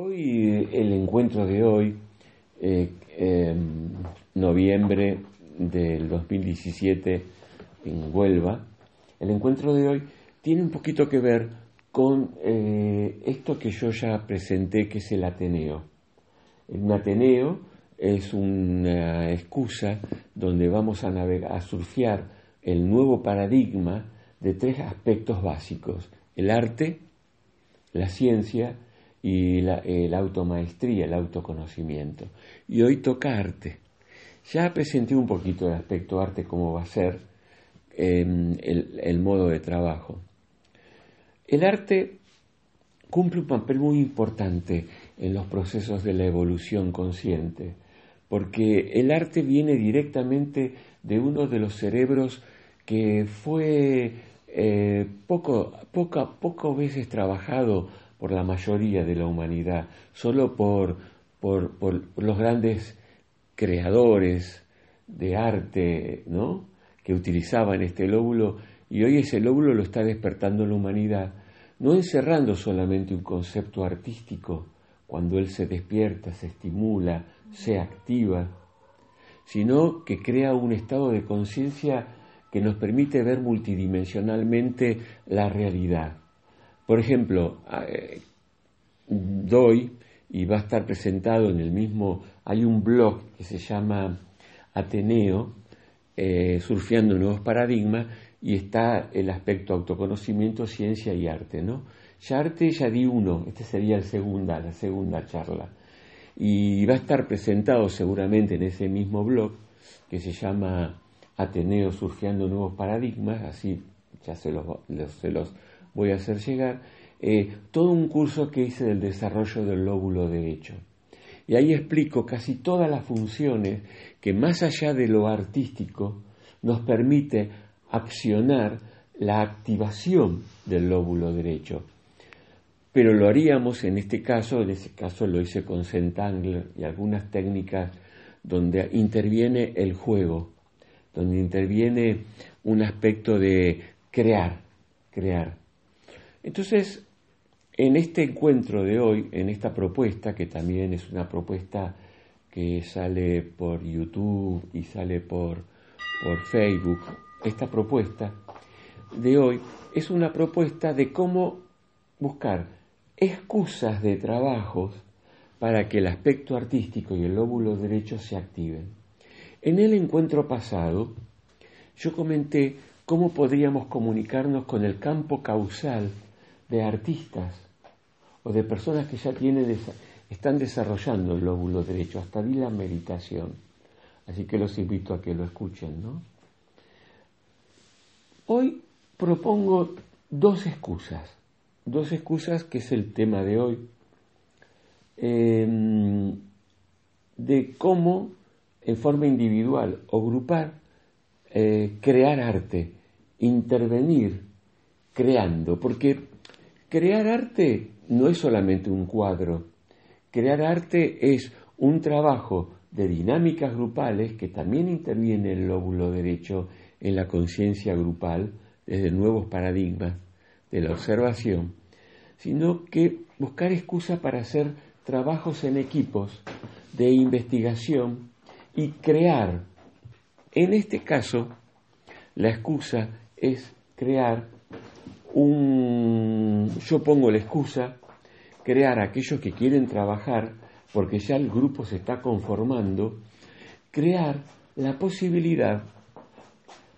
Hoy, el encuentro de hoy, eh, em, noviembre del 2017 en Huelva, el encuentro de hoy tiene un poquito que ver con eh, esto que yo ya presenté, que es el Ateneo. Un Ateneo es una excusa donde vamos a, navegar, a surfear el nuevo paradigma de tres aspectos básicos, el arte, la ciencia y la, automaestría, el autoconocimiento. Y hoy toca arte. Ya presenté un poquito el aspecto arte, cómo va a ser em, el modo de trabajo. El arte cumple un papel muy importante en los procesos de la evolución consciente, porque el arte viene directamente de uno de los cerebros que fue eh, poco, poco, veces trabajado por la mayoría de la humanidad, solo por, por, los grandes creadores de arte, ¿no? que utilizaban este lóbulo y hoy ese lóbulo lo está despertando la humanidad, no encerrando solamente un concepto artístico, cuando él se despierta, se estimula, se activa, sino que crea un estado de conciencia que nos permite ver multidimensionalmente la realidad. Por ejemplo, eh, doy, y va a estar presentado en el mismo, hay un blog que se llama Ateneo, eh, surfeando nuevos paradigmas, y está el aspecto autoconocimiento, ciencia y arte, ¿no? Ya arte ya di uno, esta sería el segunda, la segunda charla. Y va a estar presentado seguramente en ese mismo blog que se llama Ateneo Surfeando Nuevos Paradigmas, así ya se los, se los voy a hacer llegar, eh, todo un curso que hice del desarrollo del lóbulo derecho. Y ahí explico casi todas las funciones que más allá de lo artístico nos permite accionar la activación del lóbulo derecho. Pero lo haríamos en este caso, en este caso lo hice con Centangler y algunas técnicas donde interviene el juego, donde interviene un aspecto de crear, crear. Entonces, en este encuentro de hoy, en esta propuesta, que también es una propuesta que sale por YouTube y sale por, por Facebook, esta propuesta de hoy es una propuesta de cómo buscar excusas de trabajos para que el aspecto artístico y el lóbulo derecho se activen. En el encuentro pasado, yo comenté cómo podríamos comunicarnos con el campo causal de artistas o de personas que ya tienen, están desarrollando el lóbulo derecho. Hasta vi la meditación. Así que los invito a que lo escuchen, ¿no? Hoy propongo dos excusas, dos excusas que es el tema de hoy, em, de cómo en forma individual o grupal eh, crear arte, intervenir creando, porque crear arte no es solamente un cuadro, crear arte es un trabajo de dinámicas grupales que también interviene el lóbulo derecho en la conciencia grupal desde nuevos paradigmas de la observación, sino que buscar excusa para hacer trabajos en equipos de investigación y crear. En este caso, la excusa es crear un... Yo pongo la excusa, crear aquellos que quieren trabajar, porque ya el grupo se está conformando, crear la posibilidad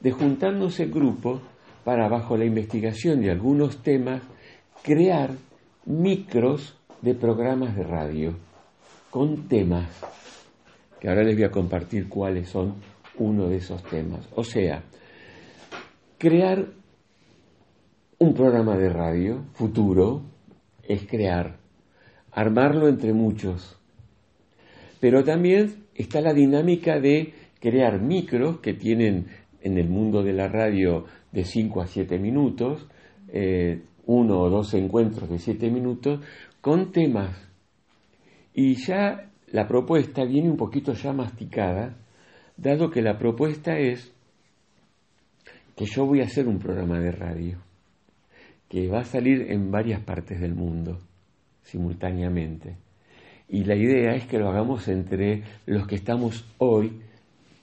de juntándose grupos para, bajo la investigación de algunos temas, crear micros de programas de radio con temas, que ahora les voy a compartir cuáles son uno de esos temas. O sea, crear un programa de radio futuro es crear armarlo entre muchos. Pero también está la dinámica de crear micros que tienen en el mundo de la radio de 5 a 7 minutos, eh, uno o dos encuentros de 7 minutos, con temas. Y ya la propuesta viene un poquito ya masticada, dado que la propuesta es que yo voy a hacer un programa de radio, que va a salir en varias partes del mundo simultáneamente. Y la idea es que lo hagamos entre los que estamos hoy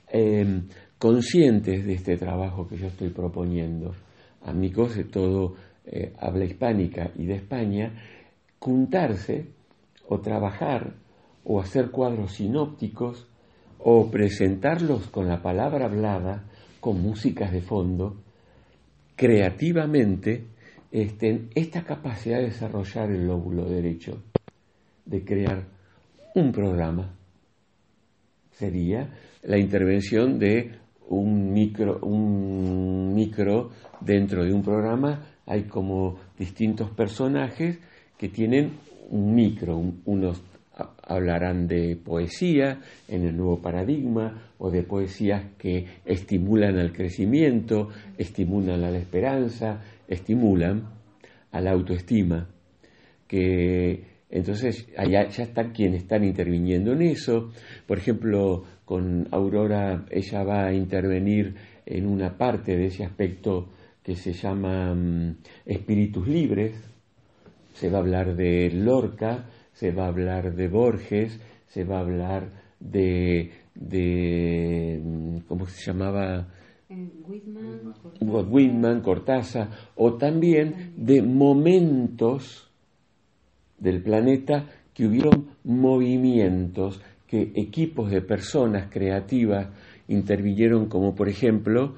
em, conscientes de este trabajo que yo estoy proponiendo, amigos de todo eh, habla hispánica y de España, juntarse o trabajar o hacer cuadros sinópticos o presentarlos con la palabra hablada, con músicas de fondo, creativamente, este, esta capacidad de desarrollar el lóbulo derecho, de crear un programa, sería la intervención de un micro, un micro dentro de un programa, hay como distintos personajes que tienen un micro, unos hablarán de poesía en el nuevo paradigma o de poesías que estimulan al crecimiento, estimulan a la esperanza, estimulan a la autoestima, que entonces allá ya están quienes están interviniendo en eso. Por ejemplo, con Aurora ella va a intervenir en una parte de ese aspecto que se llama mm, espíritus libres. Se va a hablar de Lorca, se va a hablar de Borges, se va a hablar de, de mm, ¿cómo se llamaba? Whitman, Cortázar. Whitman, Cortázar, o también de momentos del planeta que hubieron movimientos, que equipos de personas creativas intervinieron, como por ejemplo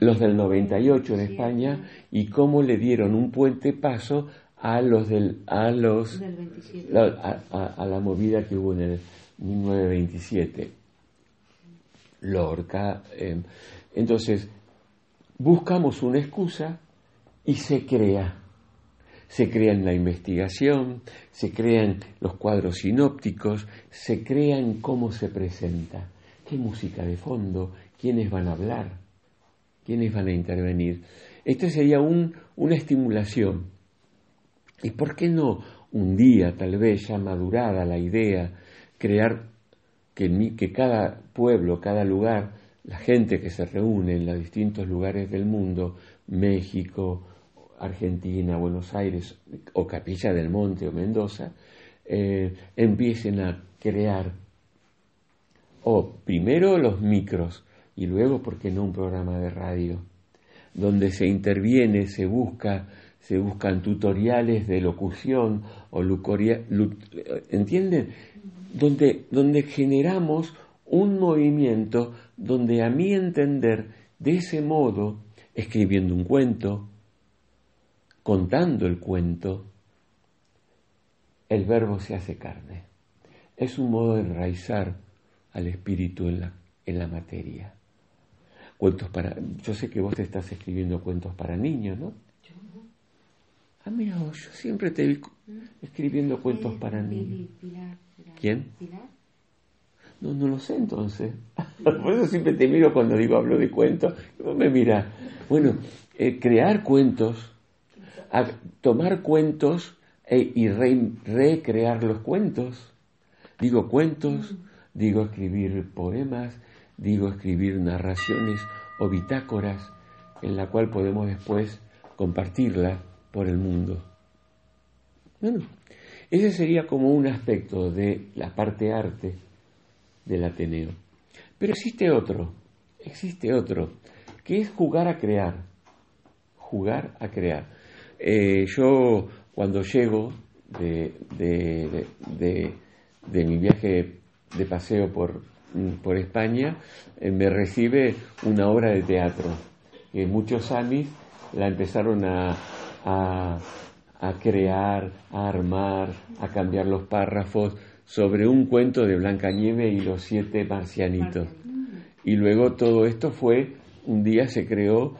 los del 98, en España, y cómo le dieron un puente paso a los del a los a, la movida que hubo en el 1927 Lorca em, entonces buscamos una excusa y se crea. Se crea en la investigación se crean los cuadros sinópticos se crean cómo se presenta qué música de fondo quiénes van a hablar quiénes van a intervenir. Esto sería un, una estimulación. ¿Y por qué no un día, tal vez ya madurada la idea, crear que, cada pueblo, cada lugar, la gente que se reúne en los distintos lugares del mundo, México, Argentina, Buenos Aires o Capilla del Monte o Mendoza, eh, empiecen a crear, o primero los micros y luego, ¿por qué no un programa de radio? Donde se interviene, se busca se buscan tutoriales de locución o lucoria, ¿entienden? Donde, donde generamos un movimiento donde a mi entender, de ese modo, escribiendo un cuento, contando el cuento, el verbo se hace carne. Es un modo de enraizar al espíritu en la, en la materia. Cuentos para. Yo sé que vos estás escribiendo cuentos para niños, ¿no? Ah, mira, yo siempre te vi escribiendo cuentos para niños. ¿Quién? No, no lo sé entonces. Por eso siempre te miro cuando digo hablo de cuentos. me mira. Bueno, eh, crear cuentos, tomar cuentos e, y recrear los cuentos. Digo cuentos, digo escribir poemas, digo escribir narraciones o bitácoras en la cual podemos después compartirla por el mundo. Bueno, ese sería como un aspecto de la parte arte del Ateneo. Pero existe otro, existe otro, que es jugar a crear, jugar a crear. Eh, yo cuando llego de, de, mi viaje de paseo por, por España, eh, me recibe una obra de teatro, que muchos amis la empezaron a, a, crear, a armar, a cambiar los párrafos sobre un cuento de Blanca Nieve y los siete marcianitos. Y luego todo esto fue, un día se creó,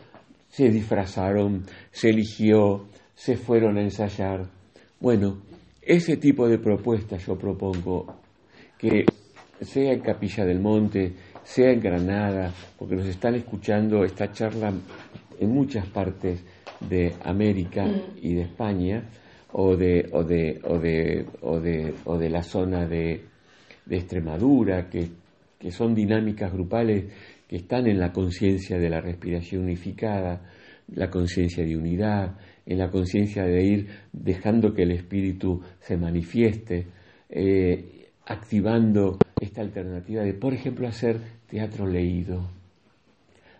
se disfrazaron, se eligió, se fueron a ensayar. Bueno, ese tipo de propuestas yo propongo que sea en Capilla del Monte, sea en Granada, porque nos están escuchando esta charla en muchas partes de América y de España, o de, o de, o de, o de, o de la zona de, de Extremadura, que, que son dinámicas grupales que están en la conciencia de la respiración unificada, la conciencia de unidad, en la conciencia de ir dejando que el espíritu se manifieste, eh, activando esta alternativa de, por ejemplo, hacer teatro leído,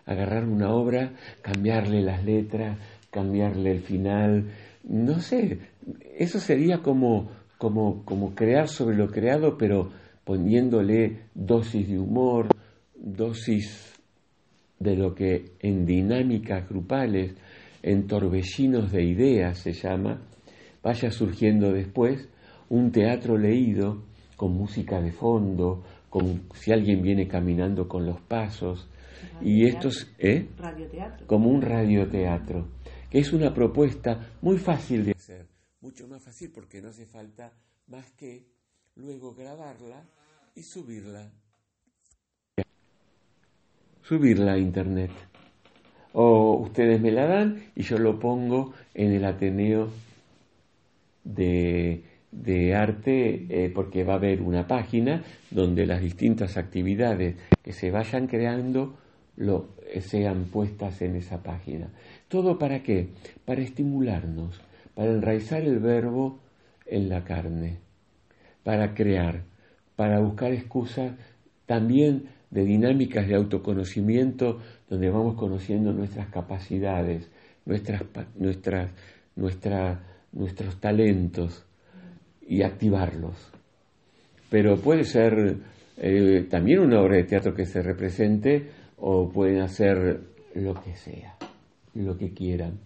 agarrar una obra, cambiarle las letras, cambiarle el final, no sé, eso sería como, como, como crear sobre lo creado, pero poniéndole dosis de humor, dosis de lo que en dinámicas grupales, en torbellinos de ideas se llama, vaya surgiendo después un teatro leído con música de fondo, con si alguien viene caminando con los pasos, y estos, ¿eh? Como un radioteatro, que es una propuesta muy fácil de hacer, mucho más fácil porque no hace falta más que luego grabarla y subirla. Subirla a internet. O ustedes me la dan y yo lo pongo en el Ateneo de, Arte eh, porque va a haber una página donde las distintas actividades que se vayan creando lo, eh, sean puestas en esa página. ¿Todo para qué? Para estimularnos, para enraizar el verbo en la carne, para crear, para buscar excusas también de dinámicas de autoconocimiento donde vamos conociendo nuestras capacidades, nuestras, nuestras, nuestros talentos y activarlos. Pero puede ser eh, también una obra de teatro que se represente o pueden hacer lo que sea, lo que quieran.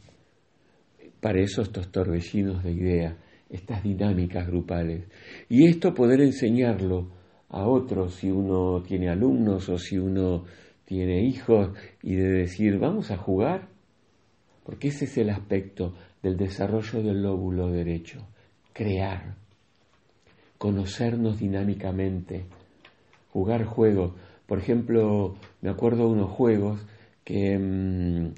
Para eso estos torbellinos de ideas estas dinámicas grupales. Y esto poder enseñarlo a otros si uno tiene alumnos o si uno tiene hijos y de decir, vamos a jugar, porque ese es el aspecto del desarrollo del lóbulo derecho, crear, conocernos dinámicamente, jugar juegos. Por ejemplo, me acuerdo de unos juegos que, mm,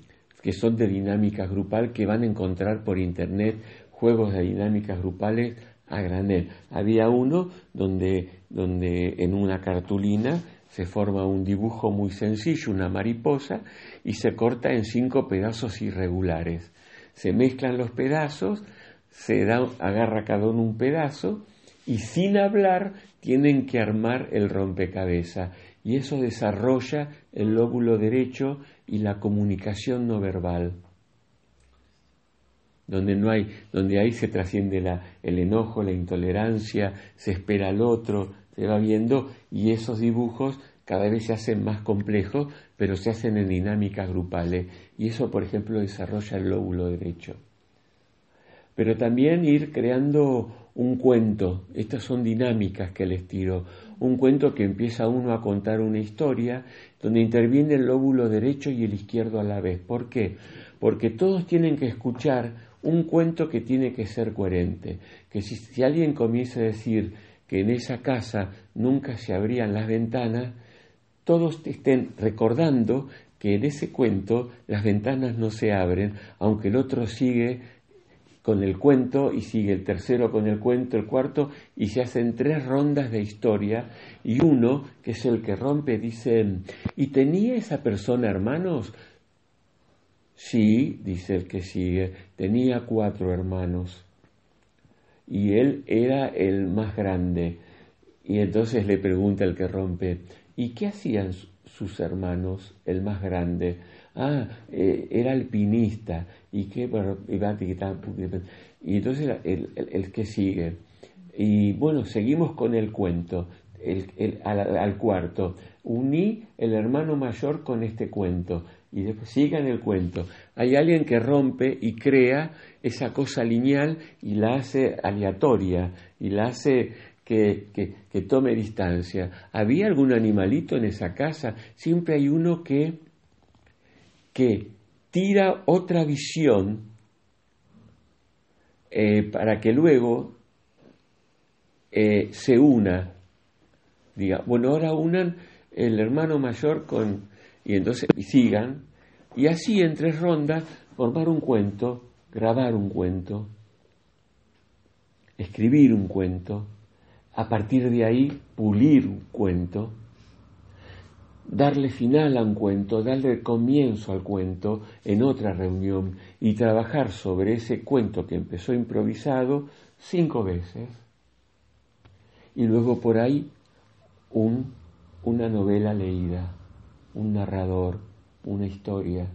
que son de dinámica grupal que van a encontrar por internet juegos de dinámicas grupales a granel. Había uno donde, donde en una cartulina se forma un dibujo muy sencillo, una mariposa, y se corta en cinco pedazos irregulares. Se mezclan los pedazos, se da, agarra cada uno un pedazo, y sin hablar tienen que armar el rompecabezas. Y eso desarrolla el lóbulo derecho y la comunicación no verbal donde no hay, donde ahí se trasciende el enojo, la intolerancia, se espera al otro, se va viendo y esos dibujos cada vez se hacen más complejos, pero se hacen en dinámicas grupales y eso, por ejemplo, desarrolla el lóbulo derecho. Pero también ir creando un cuento, estas son dinámicas que les tiro, un cuento que empieza uno a contar una historia donde interviene el lóbulo derecho y el izquierdo a la vez. ¿Por qué? Porque todos tienen que escuchar un cuento que tiene que ser coherente, que si, alguien comienza a decir que en esa casa nunca se abrían las ventanas, todos estén recordando que en ese cuento las ventanas no se abren, aunque el otro sigue con el cuento y sigue el tercero con el cuento, el cuarto, y se hacen tres rondas de historia y uno, que es el que rompe, dice, ¿y tenía esa persona hermanos? Sí, dice el que sigue, tenía cuatro hermanos y él era el más grande. Y entonces le pregunta el que rompe, ¿y qué hacían sus hermanos, el más grande? Ah, eh, era alpinista. ¿Y qué? Y entonces el, el, que sigue. Y bueno, seguimos con el cuento, el, al, al cuarto. Uní el hermano mayor con este cuento y después sigan el cuento. Hay alguien que rompe y crea esa cosa lineal y la hace aleatoria y la hace que, que, tome distancia. ¿Había algún animalito en esa casa? Siempre hay uno que, que tira otra visión eh, para que luego eh, se una. Diga, bueno, ahora unan el hermano mayor con, y entonces y sigan, y así en tres rondas formar un cuento, grabar un cuento, escribir un cuento, a partir de ahí pulir un cuento, darle final a un cuento, darle comienzo al cuento en otra reunión y trabajar sobre ese cuento que empezó improvisado cinco veces. Y luego por ahí un, una novela leída, un narrador, una historia,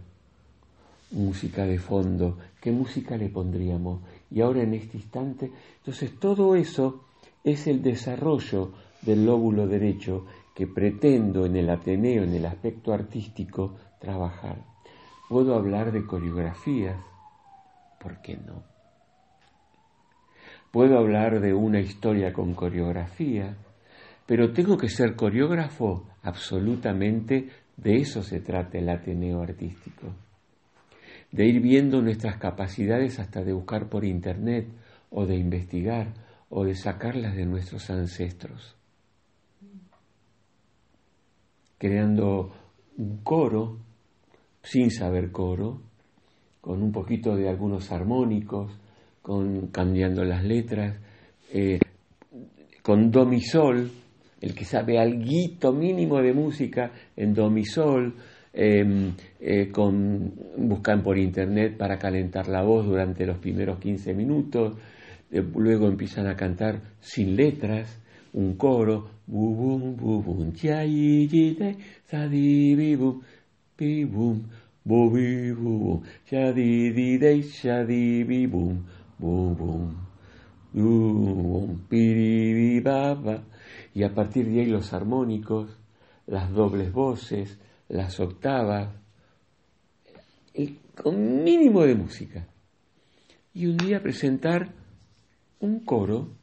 música de fondo. ¿Qué música le pondríamos? Y ahora en este instante, entonces todo eso es el desarrollo del lóbulo derecho que pretendo en el Ateneo, en el aspecto artístico, trabajar. Puedo hablar de coreografías, ¿por qué no? Puedo hablar de una historia con coreografía, pero tengo que ser coreógrafo absolutamente, de eso se trata el Ateneo artístico. De ir viendo nuestras capacidades hasta de buscar por internet o de investigar o de sacarlas de nuestros ancestros creando un coro, sin saber coro, con un poquito de algunos armónicos, con, cambiando las letras, eh, con do mi sol, el que sabe algo mínimo de música en do mi sol, em, eh, con, buscan por internet para calentar la voz durante los primeros 15 minutos, eh, luego empiezan a cantar sin letras, un coro, bubum, bubum, chai, jite, sadi, bibum, bibum, bobi, bubum, shadi, didei, shadi, bibum, bubum, bubum, piri, baba. Y a partir de ahí los armónicos, las dobles voces, las octavas, el, con mínimo de música. Y un día presentar un coro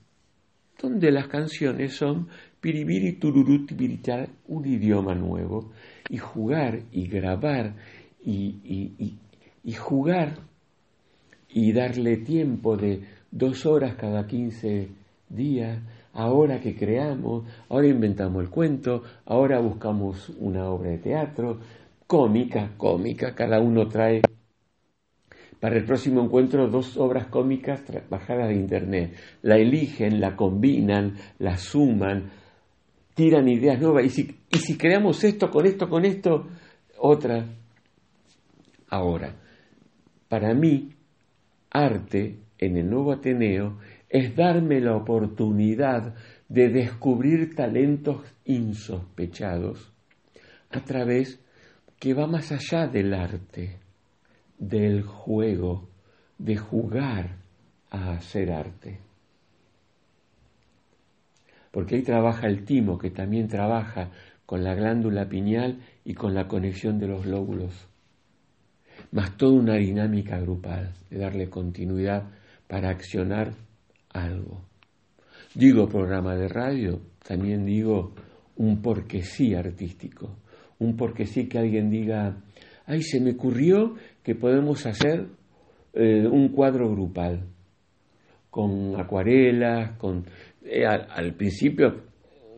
donde las canciones son piribiri tururuti piritar, un idioma nuevo, y jugar y grabar y, y, jugar y darle tiempo de dos horas cada quince días, ahora que creamos, ahora inventamos el cuento, ahora buscamos una obra de teatro, cómica, cómica, cada uno trae para el próximo encuentro dos obras cómicas bajadas de internet. La eligen, la combinan, la suman, tiran ideas nuevas. Y si, y si creamos esto con esto, con esto, otra. Ahora, para mí, arte en el nuevo Ateneo es darme la oportunidad de descubrir talentos insospechados a través que va más allá del arte del juego, de jugar a hacer arte. Porque ahí trabaja el timo, que también trabaja con la glándula pineal y con la conexión de los lóbulos, más toda una dinámica grupal, de darle continuidad para accionar algo. Digo programa de radio, también digo un porque sí artístico, un porque sí que alguien diga, ay, se me ocurrió que podemos hacer eh, un cuadro grupal, con acuarelas, con... Eh, al, principio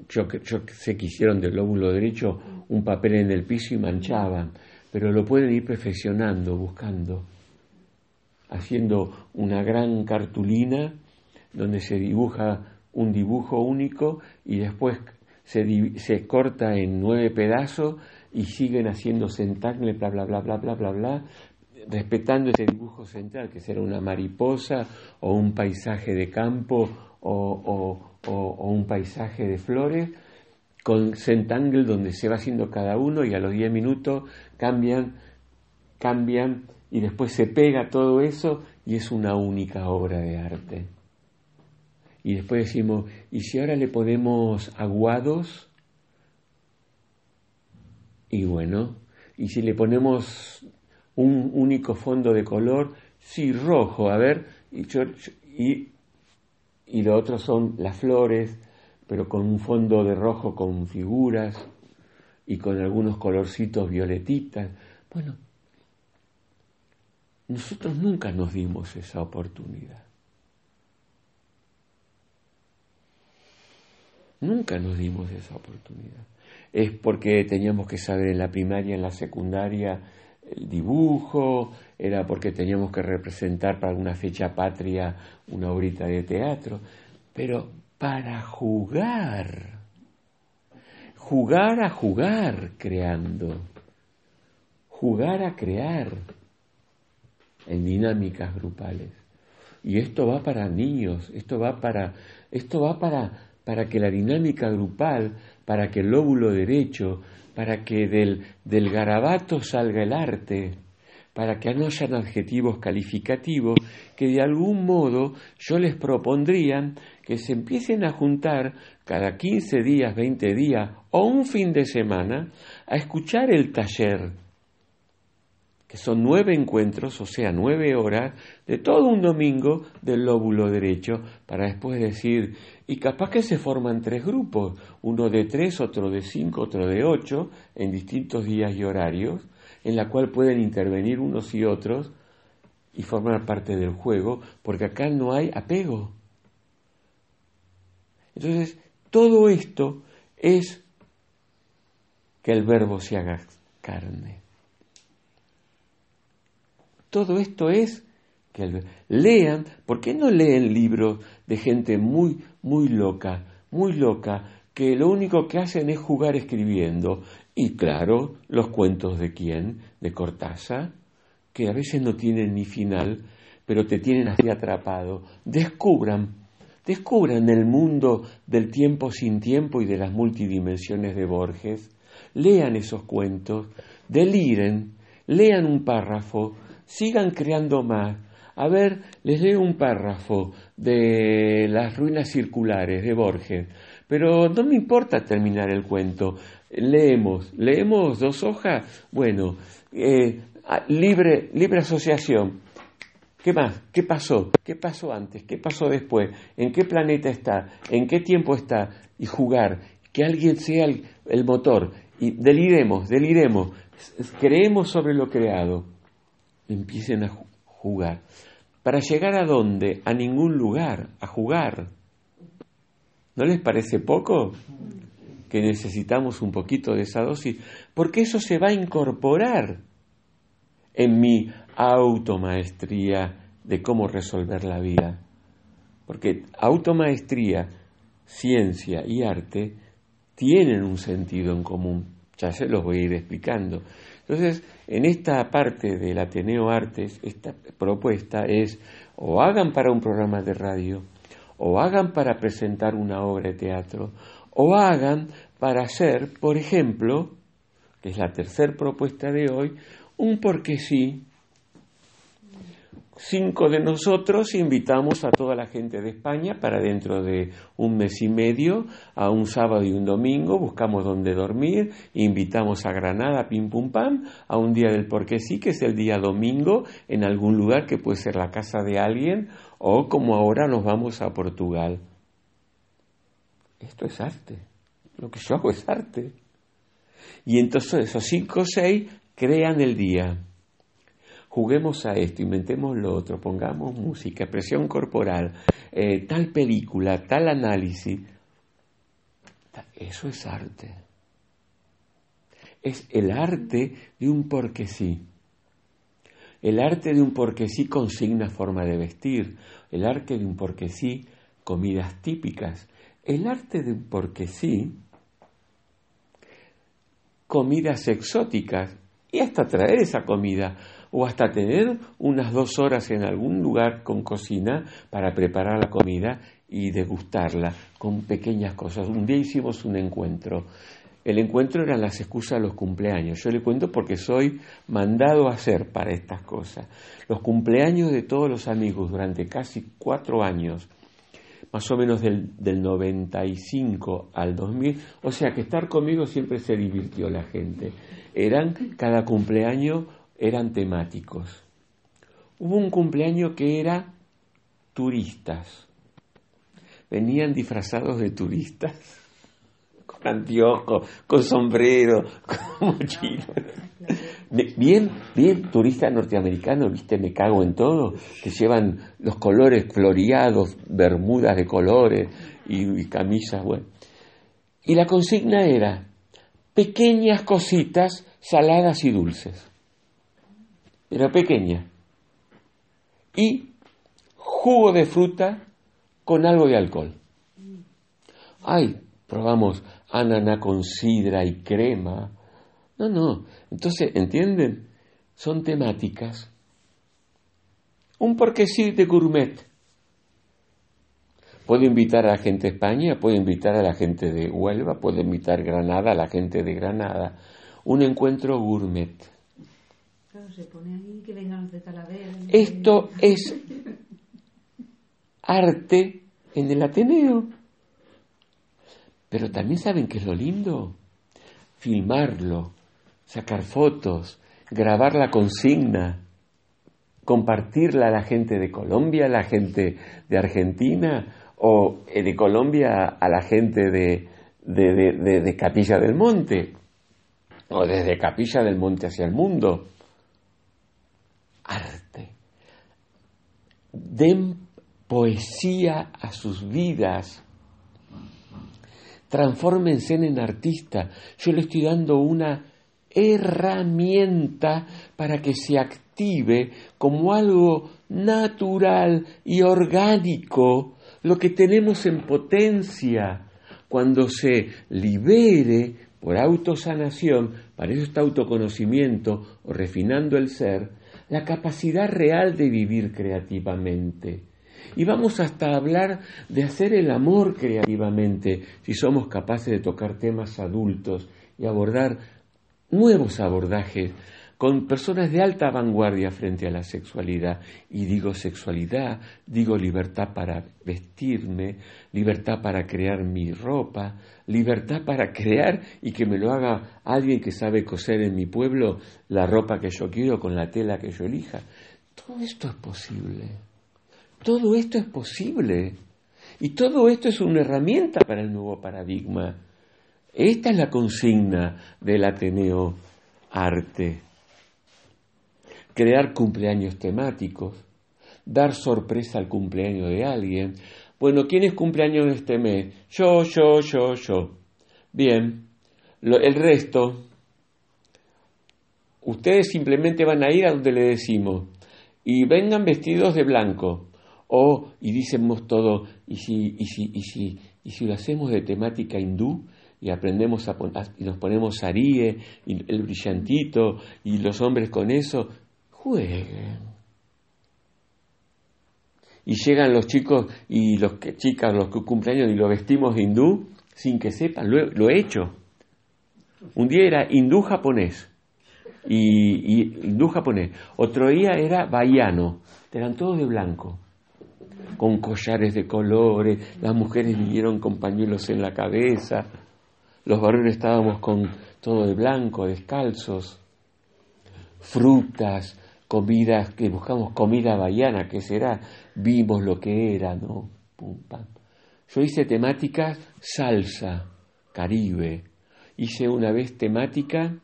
yo, yo sé que hicieron del lóbulo derecho un papel en el piso y manchaban, pero lo pueden ir perfeccionando, buscando, haciendo una gran cartulina donde se dibuja un dibujo único y después se, corta en nueve pedazos y siguen haciendo centangles, bla, bla, bla, bla, bla, bla, bla, respetando ese dibujo central, que será una mariposa o un paisaje de campo o, un paisaje de flores, con centangle donde se va haciendo cada uno y a los 10 minutos cambian, cambian y después se pega todo eso y es una única obra de arte. Y después decimos, ¿y si ahora le ponemos aguados? Y bueno, y si le ponemos un único fondo de color, sí, rojo, a ver, y, y, y lo otro son las flores, pero con un fondo de rojo con figuras y con algunos colorcitos violetitas. Bueno, nosotros nunca nos dimos esa oportunidad. Nunca nos dimos esa oportunidad. Es porque teníamos que saber en la primaria, en la secundaria, el dibujo, era porque teníamos que representar para una fecha patria una horita de teatro, pero para jugar, jugar a jugar creando, jugar a crear en dinámicas grupales. Y esto va para niños, esto va para, esto va para, para que la dinámica grupal, para que el lóbulo derecho, para que del, del garabato salga el arte, para que no hayan adjetivos calificativos, que de algún modo yo les propondría que se empiecen a juntar cada 15 días, 20 días o un fin de semana a escuchar el taller que son nueve encuentros, o sea, nueve horas, de todo un domingo del lóbulo derecho, para después decir, y capaz que se forman tres grupos, uno de tres, otro de cinco, otro de ocho, en distintos días y horarios, en la cual pueden intervenir unos y otros y formar parte del juego, porque acá no hay apego. Entonces, todo esto es que el verbo se haga carne. Todo esto es que lean, ¿por qué no leen libros de gente muy, muy loca, muy loca, que lo único que hacen es jugar escribiendo? Y claro, los cuentos de quién, de Cortázar, que a veces no tienen ni final, pero te tienen así atrapado. Descubran, descubran el mundo del tiempo sin tiempo y de las multidimensiones de Borges. Lean esos cuentos, deliren, lean un párrafo, sigan creando más. A ver, les leo un párrafo de las ruinas circulares de Borges, pero no me importa terminar el cuento. Leemos, leemos dos hojas, bueno, eh, libre, libre asociación. ¿Qué más? ¿Qué pasó? ¿Qué pasó antes? ¿Qué pasó después? ¿En qué planeta está? ¿En qué tiempo está? Y jugar. Que alguien sea el, el motor. Y deliremos, deliremos. Creemos sobre lo creado empiecen a jugar. ¿Para llegar a dónde? A ningún lugar, a jugar. ¿No les parece poco? Que necesitamos un poquito de esa dosis, porque eso se va a incorporar en mi automaestría de cómo resolver la vida. Porque automaestría, ciencia y arte tienen un sentido en común. Ya se los voy a ir explicando. Entonces, en esta parte del Ateneo Artes, esta propuesta es o hagan para un programa de radio, o hagan para presentar una obra de teatro, o hagan para hacer, por ejemplo, que es la tercera propuesta de hoy, un porque sí cinco de nosotros invitamos a toda la gente de España para dentro de un mes y medio, a un sábado y un domingo, buscamos dónde dormir, invitamos a Granada, pim pum pam, a un día del porque sí, que es el día domingo, en algún lugar que puede ser la casa de alguien, o como ahora nos vamos a Portugal. Esto es arte. Lo que yo hago es arte. Y entonces esos cinco o seis crean el día juguemos a esto, inventemos lo otro, pongamos música, expresión corporal, eh, tal película, tal análisis. Eso es arte. Es el arte de un porque sí. El arte de un porque sí consigna forma de vestir. El arte de un porque sí comidas típicas. El arte de un porque sí comidas exóticas y hasta traer esa comida o hasta tener unas dos horas en algún lugar con cocina para preparar la comida y degustarla con pequeñas cosas. Un día hicimos un encuentro. El encuentro eran las excusas de los cumpleaños. Yo le cuento porque soy mandado a hacer para estas cosas. Los cumpleaños de todos los amigos durante casi cuatro años, más o menos del, del 95 al 2000, o sea que estar conmigo siempre se divirtió la gente. Eran cada cumpleaños eran temáticos. Hubo un cumpleaños que era turistas. Venían disfrazados de turistas, con anteojos, con sombrero, con mochila. Bien, bien, turistas norteamericanos, viste, me cago en todo, que llevan los colores floreados, bermudas de colores y, y camisas, bueno. Y la consigna era pequeñas cositas saladas y dulces. Era pequeña. Y jugo de fruta con algo de alcohol. Ay, probamos ananá con sidra y crema. No, no. Entonces, ¿entienden? Son temáticas. Un porque sí de gourmet. Puedo invitar a la gente de España, puedo invitar a la gente de Huelva, puedo invitar a Granada, a la gente de Granada. Un encuentro gourmet. Claro, se pone ahí que vengan los de Talavera. Esto es arte en el Ateneo. Pero también saben que es lo lindo. Filmarlo, sacar fotos, grabar la consigna, compartirla a la gente de Colombia, a la gente de Argentina o eh, de Colombia a la gente de, de, de, Capilla del Monte o desde Capilla del Monte hacia el mundo. Arte. Den poesía a sus vidas. Transfórmense en artista. Yo le estoy dando una herramienta para que se active como algo natural y orgánico lo que tenemos en potencia cuando se libere por autosanación, para eso está autoconocimiento o refinando el ser, la capacidad real de vivir creativamente. Y vamos hasta hablar de hacer el amor creativamente, si somos capaces de tocar temas adultos y abordar nuevos abordajes con personas de alta vanguardia frente a la sexualidad. Y digo sexualidad, digo libertad para vestirme, libertad para crear mi ropa, libertad para crear y que me lo haga alguien que sabe coser en mi pueblo la ropa que yo quiero con la tela que yo elija. Todo esto es posible. Todo esto es posible. Y todo esto es una herramienta para el nuevo paradigma. Esta es la consigna del Ateneo Arte crear cumpleaños temáticos, dar sorpresa al cumpleaños de alguien. Bueno, ¿quién es cumpleaños de este mes? Yo, yo, yo, yo. Bien, el resto, ustedes simplemente van a ir a donde le decimos y vengan vestidos de blanco. O, y dicemos todo, y si, y si, y si, y si lo hacemos de temática hindú, y aprendemos a, y nos ponemos arie y el brillantito y los hombres con eso jueguen. Y llegan los chicos y los que, chicas, los que cumpleaños y lo vestimos hindú sin que sepan, lo, he hecho. Un día era hindú japonés y, hindú japonés. Otro día era baiano, eran todos de blanco, con collares de colores, las mujeres vinieron con pañuelos en la cabeza, los varones estábamos con todo de blanco, descalzos, frutas, comidas, que buscamos comida baiana, que será, vimos lo que era, ¿no? Yo hice temática salsa, caribe. Hice una vez temática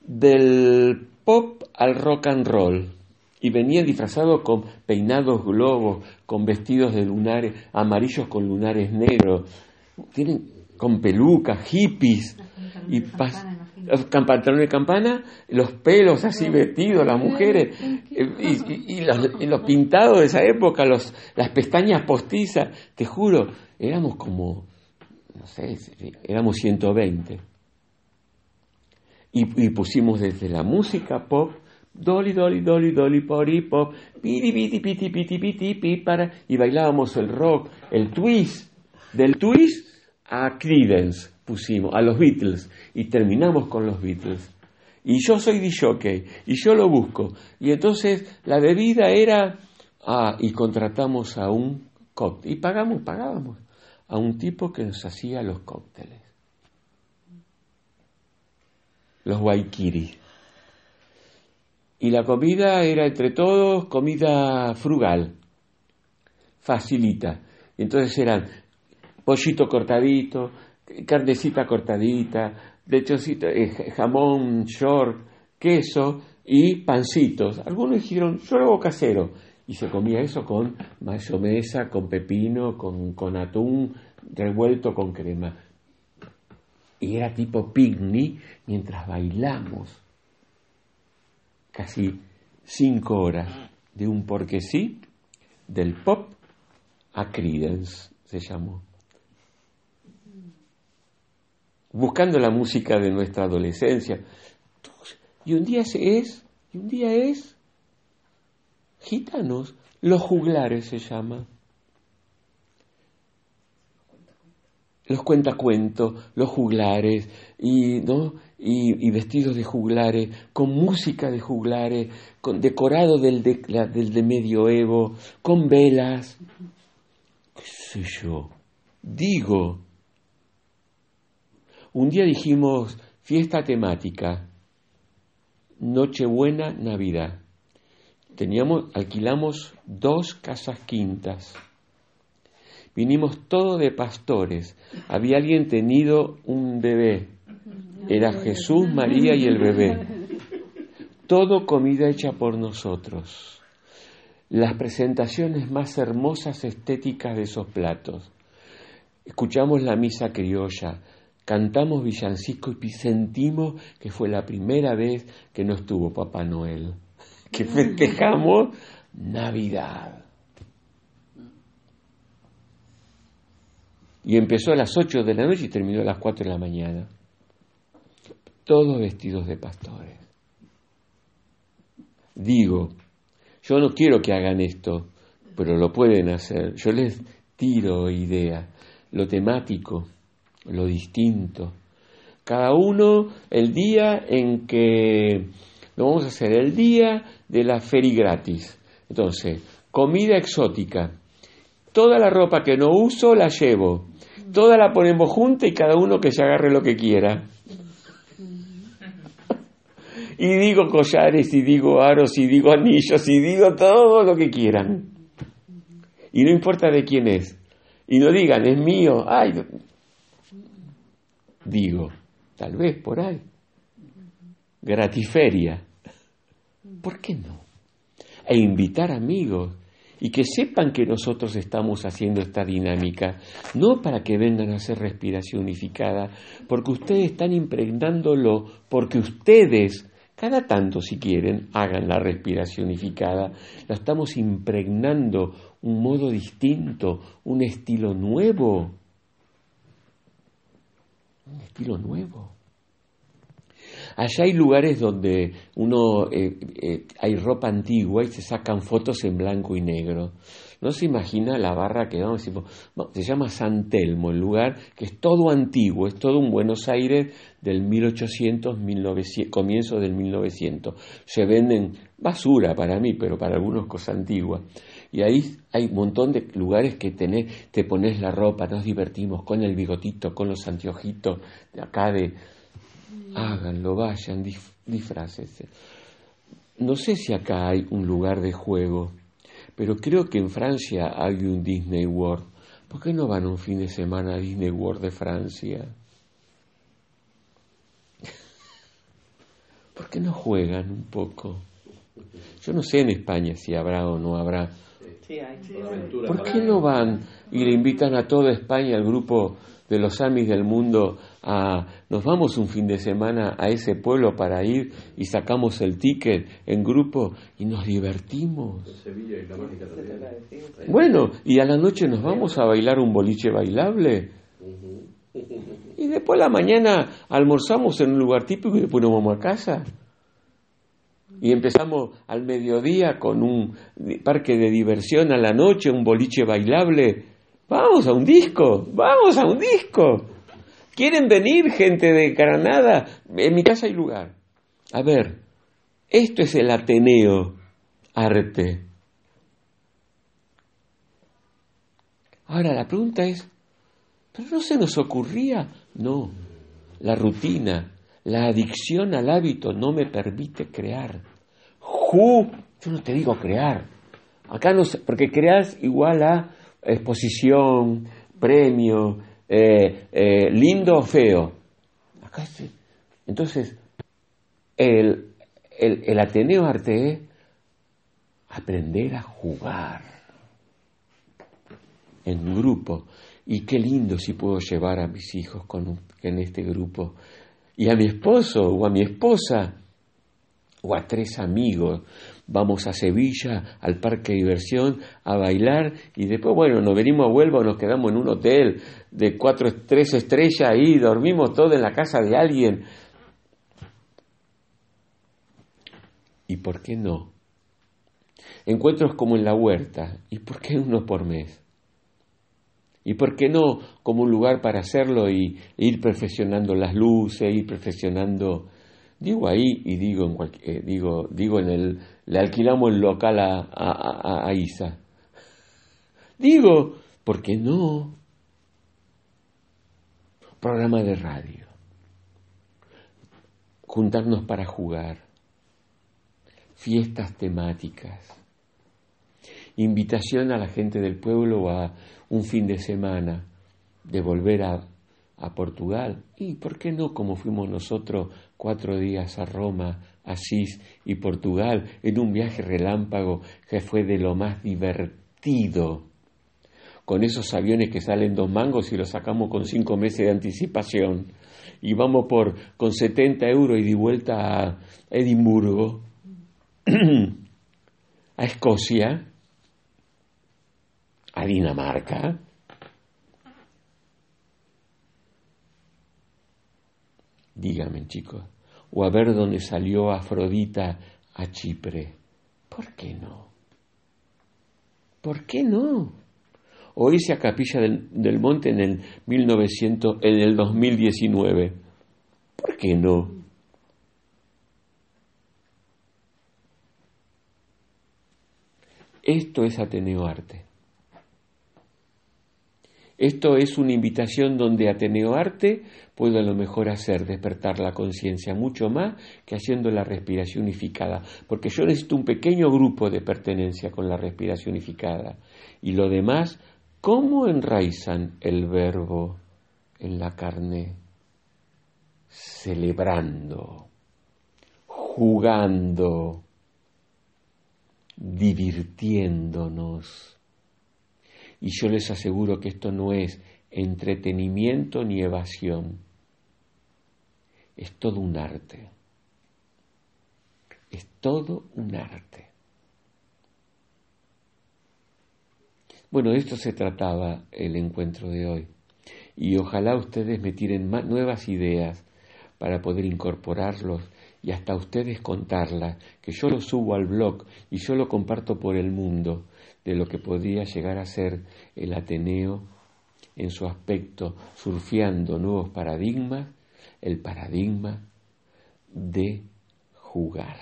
del pop al rock and roll. Y venía disfrazado con peinados globos, con vestidos de lunares amarillos con lunares negros. Tienen con pelucas, hippies. Y los pantalones de campana, los pelos así vestidos, las mujeres, y, los, pintados de esa época, los, las pestañas postizas, te juro, éramos como, no sé, éramos 120. Y, pusimos desde la música pop, dolly, dolly, dolly, dolly, pori, pop, piti, piti, piti, piti, piti, piti, para, y bailábamos el rock, el twist, del twist a Creedence pusimos, a los Beatles, y terminamos con los Beatles. Y yo soy DJ, y yo lo busco. Y entonces la bebida era, ah, y contratamos a un cóctel, y pagamos, pagábamos, a un tipo que nos hacía los cócteles. Los waikiri. Y la comida era entre todos comida frugal, facilita. Entonces eran pollito cortadito, carnecita cortadita, lechocito, eh, jamón short, queso y pancitos. Algunos dijeron, yo lo hago casero. Y se comía eso con mayonesa, con pepino, con, con atún, revuelto con crema. Y era tipo picnic mientras bailamos casi cinco horas de un porque sí, del pop a Credence se llamó. Buscando la música de nuestra adolescencia. Y un día es, y un día es gitanos, los juglares se llama. Los cuentacuentos, los juglares, y, ¿no? y, vestidos de juglares, con música de juglares, con decorado del de, del de medioevo, con velas. ¿Qué sé yo? Digo. Un día dijimos fiesta temática, Nochebuena, Navidad. Teníamos, alquilamos dos casas quintas. Vinimos todos de pastores. Había alguien tenido un bebé. Era Jesús, María y el bebé. Todo comida hecha por nosotros. Las presentaciones más hermosas estéticas de esos platos. Escuchamos la misa criolla, cantamos villancico y sentimos que fue la primera vez que no estuvo Papá Noel, que festejamos Navidad. Y empezó a las 8 de la noche y terminó a las 4 de la mañana. Todos vestidos de pastores. Digo, yo no quiero que hagan esto, pero lo pueden hacer. Yo les tiro ideas, lo temático, lo distinto. Cada uno el día en que lo vamos a hacer, el día de la feria gratis. Entonces, comida exótica. Toda la ropa que no uso la llevo. Toda la ponemos junta y cada uno que se agarre lo que quiera. Y digo collares, y digo aros, y digo anillos, y digo todo lo que quieran. Y no importa de quién es. Y no digan, es mío. Ay, digo, tal vez por ahí. Gratiferia. ¿Por qué no? E invitar amigos y que sepan que nosotros estamos haciendo esta dinámica, no para que vengan a hacer respiración unificada, porque ustedes están impregnándolo, porque ustedes, cada tanto si quieren, hagan la respiración unificada, la estamos impregnando un modo distinto, un estilo nuevo un estilo nuevo. Allá hay lugares donde uno eh, eh, hay ropa antigua y se sacan fotos en blanco y negro. No se imagina la barra que vamos se llama San Telmo, el lugar que es todo antiguo, es todo un Buenos Aires del 1800, 1900, comienzo del 1900. Se venden basura para mí, pero para algunos cosas antiguas. Y ahí hay un montón de lugares que tenés, te pones la ropa, nos divertimos con el bigotito, con los anteojitos de acá de... Háganlo, vayan, disfrácense. No sé si acá hay un lugar de juego, pero creo que en Francia hay un Disney World. ¿Por qué no van un fin de semana a Disney World de Francia? ¿Por qué no juegan un poco? Yo no sé en España si habrá o no habrá ¿Por qué no van y le invitan a toda España, al grupo de los Amis del mundo, a nos vamos un fin de semana a ese pueblo para ir y sacamos el ticket en grupo y nos divertimos? Bueno, y a la noche nos vamos a bailar un boliche bailable. Y después a la mañana almorzamos en un lugar típico y después nos vamos a casa. Y empezamos al mediodía con un parque de diversión a la noche, un boliche bailable. Vamos a un disco, vamos a un disco. ¿Quieren venir gente de Granada? En mi casa hay lugar. A ver, esto es el Ateneo, arte. Ahora la pregunta es, ¿pero no se nos ocurría? No, la rutina, la adicción al hábito no me permite crear. Ju, yo no te digo crear. Acá no sé, porque creas igual a exposición, premio, eh, eh, lindo o feo. Acá entonces, el, el, el Ateneo Arte es aprender a jugar. en grupo. Y qué lindo si puedo llevar a mis hijos con, en este grupo. Y a mi esposo o a mi esposa o a tres amigos. Vamos a Sevilla, al parque de diversión, a bailar y después, bueno, nos venimos a Huelva o nos quedamos en un hotel de cuatro, tres estrellas y dormimos todos en la casa de alguien. ¿Y por qué no? Encuentros como en la huerta. ¿Y por qué uno por mes? ¿Y por qué no como un lugar para hacerlo y ir perfeccionando las luces, ir perfeccionando, digo ahí y digo en eh, digo, digo en el, le alquilamos el local a, a, Isa. Digo, ¿por qué no? Programa de radio. Juntarnos para jugar. Fiestas temáticas invitación a la gente del pueblo a un fin de semana de volver a, a Portugal. ¿Y por qué no como fuimos nosotros cuatro días a Roma, Asís y Portugal en un viaje relámpago que fue de lo más divertido? Con esos aviones que salen dos mangos y los sacamos con cinco meses de anticipación. Y vamos por con 70 euros y de vuelta a Edimburgo, a Escocia, a Dinamarca. Díganme, chicos, o a ver dónde salió Afrodita a Chipre. ¿Por qué no? ¿Por qué no? O irse a Capilla del, Monte en el, 1900, en el 2019. ¿Por qué no? Esto es Ateneo Arte. Esto es una invitación donde Ateneo Arte puede a lo mejor hacer despertar la conciencia mucho más que haciendo la respiración unificada, porque yo necesito un pequeño grupo de pertenencia con la respiración unificada. Y lo demás, ¿cómo enraizan el verbo en la carne? Celebrando, jugando, divirtiéndonos y yo les aseguro que esto no es entretenimiento ni evasión. Es todo un arte. Es todo un arte. Bueno, de esto se trataba el encuentro de hoy. Y ojalá ustedes me tiren más, nuevas ideas para poder incorporarlos y hasta ustedes contarlas, que yo lo subo al blog y yo lo comparto por el mundo de lo que podría llegar a ser el Ateneo en su aspecto, surfeando nuevos paradigmas, el paradigma de jugar.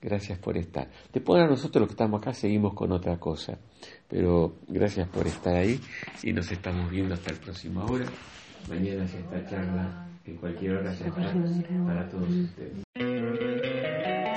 Gracias por estar. Después a nosotros los que estamos acá seguimos con otra cosa, pero gracias por estar ahí y nos estamos viendo hasta el próximo hora. Mañana ya esta charla, en cualquier hora ya está para todos ustedes.